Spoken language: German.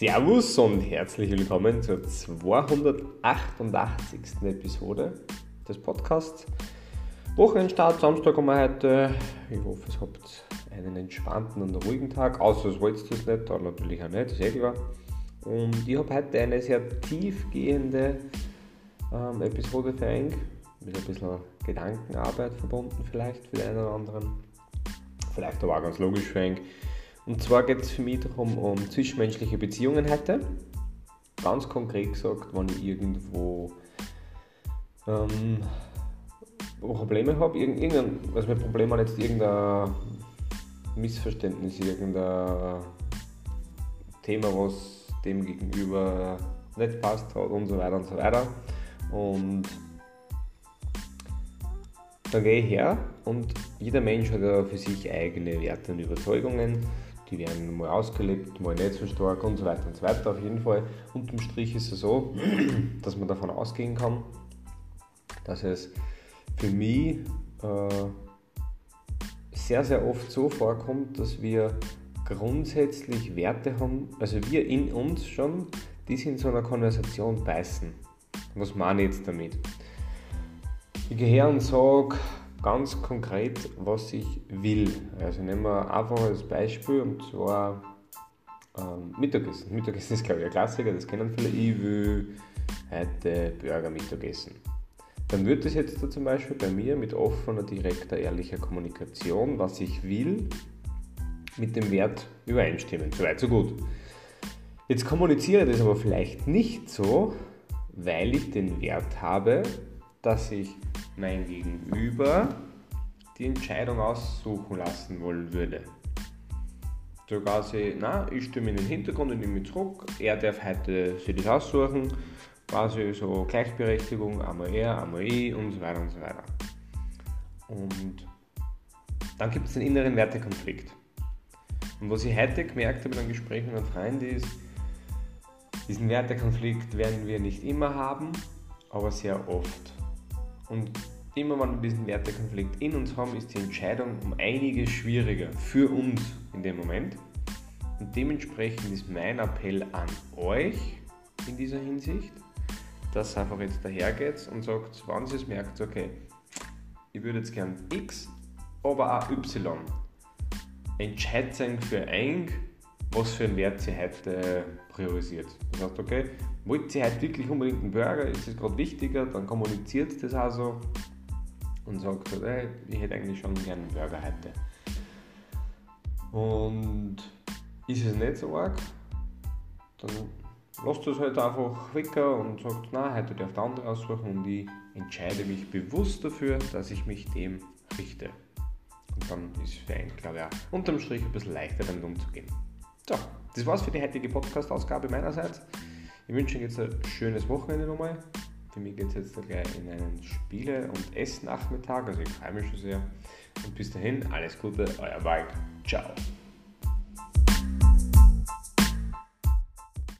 Servus und herzlich willkommen zur 288. Episode des Podcasts. Wochenendstart, Samstag haben wir heute. Ich hoffe, es habt einen entspannten und ruhigen Tag, außer es wollt ihr es nicht, aber natürlich auch nicht, ist eh klar. Und ich habe heute eine sehr tiefgehende ähm, Episode für euch, mit ein bisschen Gedankenarbeit verbunden vielleicht für den einen oder anderen. Vielleicht aber auch ganz logisch für euch. Und zwar geht es für mich darum, um zwischenmenschliche Beziehungen heute. Ganz konkret gesagt, wenn ich irgendwo ähm, Probleme habe, irgendein, also mein Problem hat jetzt irgendein Missverständnis, irgendein Thema, was dem gegenüber nicht passt hat und so weiter und so weiter. Und dann gehe ich her und jeder Mensch hat ja für sich eigene Werte und Überzeugungen die werden mal ausgelebt, mal nicht so stark und so weiter und so weiter. Auf jeden Fall, unterm Strich ist es so, dass man davon ausgehen kann, dass es für mich äh, sehr, sehr oft so vorkommt, dass wir grundsätzlich Werte haben, also wir in uns schon, die sich in so einer Konversation beißen. Was meine ich jetzt damit? Ich gehe her und sage, ganz konkret, was ich will. Also nehmen wir einfach als Beispiel und zwar ähm, Mittagessen. Mittagessen ist glaube ich ein Klassiker, das kennen viele. Ich will heute Burger Mittagessen. Dann wird es jetzt da zum Beispiel bei mir mit offener, direkter, ehrlicher Kommunikation, was ich will, mit dem Wert übereinstimmen. Soweit, so gut. Jetzt kommuniziere ich das aber vielleicht nicht so, weil ich den Wert habe, dass ich mein Gegenüber die Entscheidung aussuchen lassen wollen würde. So quasi, na, ich stimme in den Hintergrund und nehme mich zurück, er darf heute sich das aussuchen, quasi so Gleichberechtigung, einmal er, einmal ich und so weiter und so weiter. Und dann gibt es den inneren Wertekonflikt. Und was ich heute gemerkt habe in einem Gespräch mit einem Freund ist, diesen Wertekonflikt werden wir nicht immer haben, aber sehr oft. Und immer wenn wir diesen Wertekonflikt in uns haben, ist die Entscheidung um einiges schwieriger für uns in dem Moment. Und dementsprechend ist mein Appell an euch in dieser Hinsicht, dass ihr einfach jetzt dahergeht und sagt, wenn ihr es merkt, okay, ich würde jetzt gern X, aber auch Y. Entscheidet euch für ein, was für einen Wert sie heute priorisiert. Das heißt, okay, wollt ihr heute wirklich unbedingt einen Burger, ist das gerade wichtiger, dann kommuniziert das auch so und sagt, hey, ich hätte eigentlich schon gerne einen Burger heute. Und ist es nicht so arg, dann lasst es halt einfach weg und sagt, nein, heute darf der andere aussuchen und ich entscheide mich bewusst dafür, dass ich mich dem richte. Und dann ist es für einen, glaube ich, auch unterm Strich ein bisschen leichter damit umzugehen. So, das war's für die heutige Podcast-Ausgabe meinerseits. Ich wünsche Ihnen jetzt ein schönes Wochenende nochmal. Für mich geht es jetzt gleich in einen Spiele- und Essnachmittag, also ich freue mich schon sehr. Und bis dahin, alles Gute, euer Wald. Ciao.